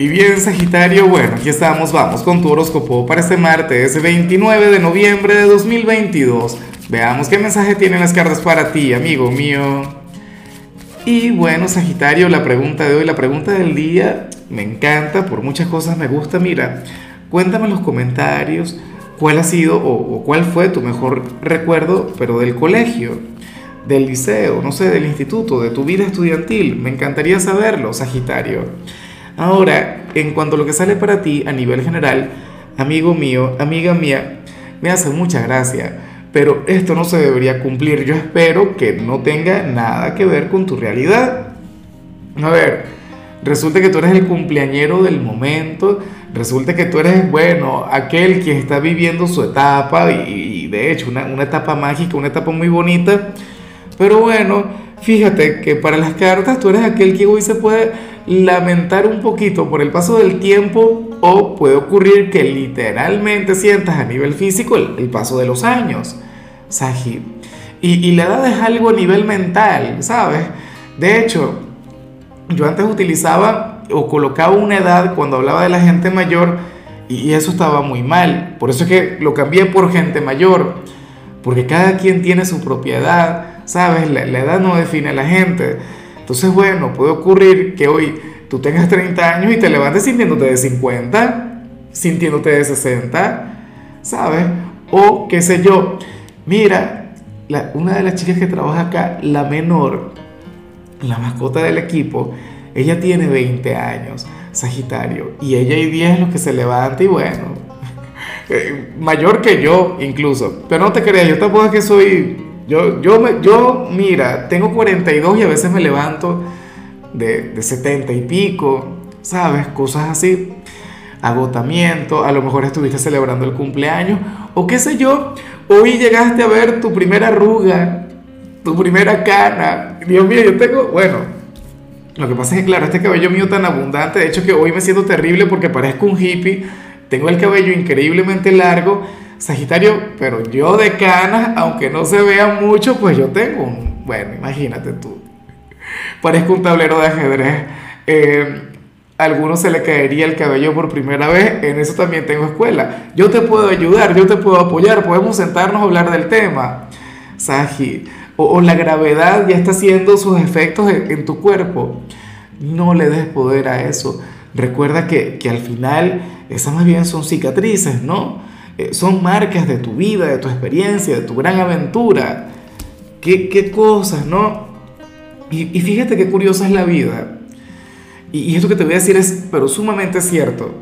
Y bien, Sagitario, bueno, aquí estamos, vamos con tu horóscopo para este martes 29 de noviembre de 2022. Veamos qué mensaje tienen las cartas para ti, amigo mío. Y bueno, Sagitario, la pregunta de hoy, la pregunta del día, me encanta, por muchas cosas me gusta. Mira, cuéntame en los comentarios cuál ha sido o, o cuál fue tu mejor recuerdo, pero del colegio, del liceo, no sé, del instituto, de tu vida estudiantil. Me encantaría saberlo, Sagitario. Ahora, en cuanto a lo que sale para ti a nivel general, amigo mío, amiga mía, me hace mucha gracia, pero esto no se debería cumplir. Yo espero que no tenga nada que ver con tu realidad. A ver, resulta que tú eres el cumpleañero del momento, resulta que tú eres, bueno, aquel que está viviendo su etapa y, de hecho una, una etapa mágica, una etapa muy bonita, pero bueno, fíjate que para las cartas tú eres aquel que hoy se puede lamentar un poquito por el paso del tiempo o puede ocurrir que literalmente sientas a nivel físico el, paso de los años, Saji. Y, y, la edad es algo a nivel mental, ¿sabes? De hecho, yo antes utilizaba o colocaba una edad cuando hablaba de la gente mayor y eso estaba muy mal. Por eso es que lo cambié por gente mayor, porque cada quien tiene su propiedad, ¿sabes? La, la edad no define a la gente. Entonces, bueno, puede ocurrir que hoy tú tengas 30 años y te levantes sintiéndote de 50, sintiéndote de 60, ¿sabes? O qué sé yo, mira, una de las chicas que trabaja acá, la menor, la mascota del equipo, ella tiene 20 años, Sagitario, y ella hay 10 los que se levanta y bueno, eh, mayor que yo incluso, pero no te creas, yo tampoco que soy yo, yo, me, yo, mira, tengo 42 y a veces me levanto de, de 70 y pico, ¿sabes? Cosas así. Agotamiento, a lo mejor estuviste celebrando el cumpleaños, o qué sé yo, hoy llegaste a ver tu primera arruga, tu primera cana. Dios mío, yo tengo, bueno, lo que pasa es que, claro, este cabello mío tan abundante, de hecho que hoy me siento terrible porque parezco un hippie, tengo el cabello increíblemente largo Sagitario, pero yo de canas, aunque no se vea mucho, pues yo tengo un, bueno, imagínate tú, parezco un tablero de ajedrez. Eh, a algunos se le caería el cabello por primera vez, en eso también tengo escuela. Yo te puedo ayudar, yo te puedo apoyar, podemos sentarnos a hablar del tema. Sagi, o, la gravedad ya está haciendo sus efectos en, tu cuerpo. No le des poder a eso. Recuerda que, que al final esas más bien son cicatrices, ¿no? Eh, son marcas de tu vida, de tu experiencia, de tu gran aventura. Qué, qué cosas, ¿no? Y, fíjate qué curiosa es la vida. Y, y esto que te voy a decir es, pero sumamente cierto.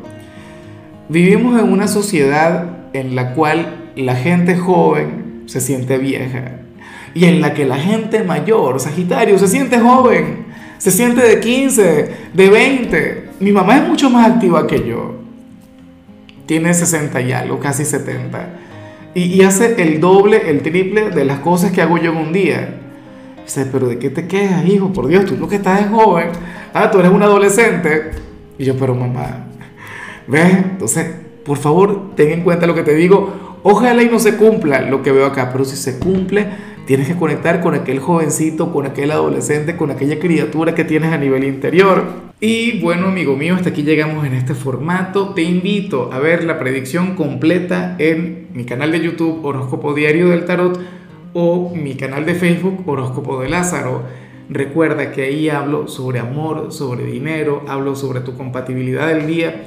Vivimos en una sociedad en la cual la gente joven se siente vieja y en la que la gente mayor, Sagitario, se siente joven, se siente de 15, de 20. Mi mamá es mucho más activa que yo tiene 60 y algo, casi 70. Y, hace el doble, el triple de las cosas que hago yo en un día. Dice, pero ¿de qué te quejas, hijo? Por Dios, tú lo que estás es joven. Ah, tú eres un adolescente. Y yo, pero mamá, ¿ves? Entonces, por favor, ten en cuenta lo que te digo. Ojalá y no se cumpla lo que veo acá, pero si se cumple, tienes que conectar con aquel jovencito, con aquel adolescente, con aquella criatura que tienes a nivel interior. Y bueno, amigo mío, hasta aquí llegamos en este formato. Te invito a ver la predicción completa en mi canal de YouTube Horóscopo Diario del Tarot o mi canal de Facebook Horóscopo de Lázaro. Recuerda que ahí hablo sobre amor, sobre dinero, hablo sobre tu compatibilidad del día.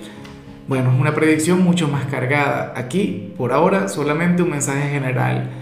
Bueno, es una predicción mucho más cargada. Aquí, por ahora, solamente un mensaje general.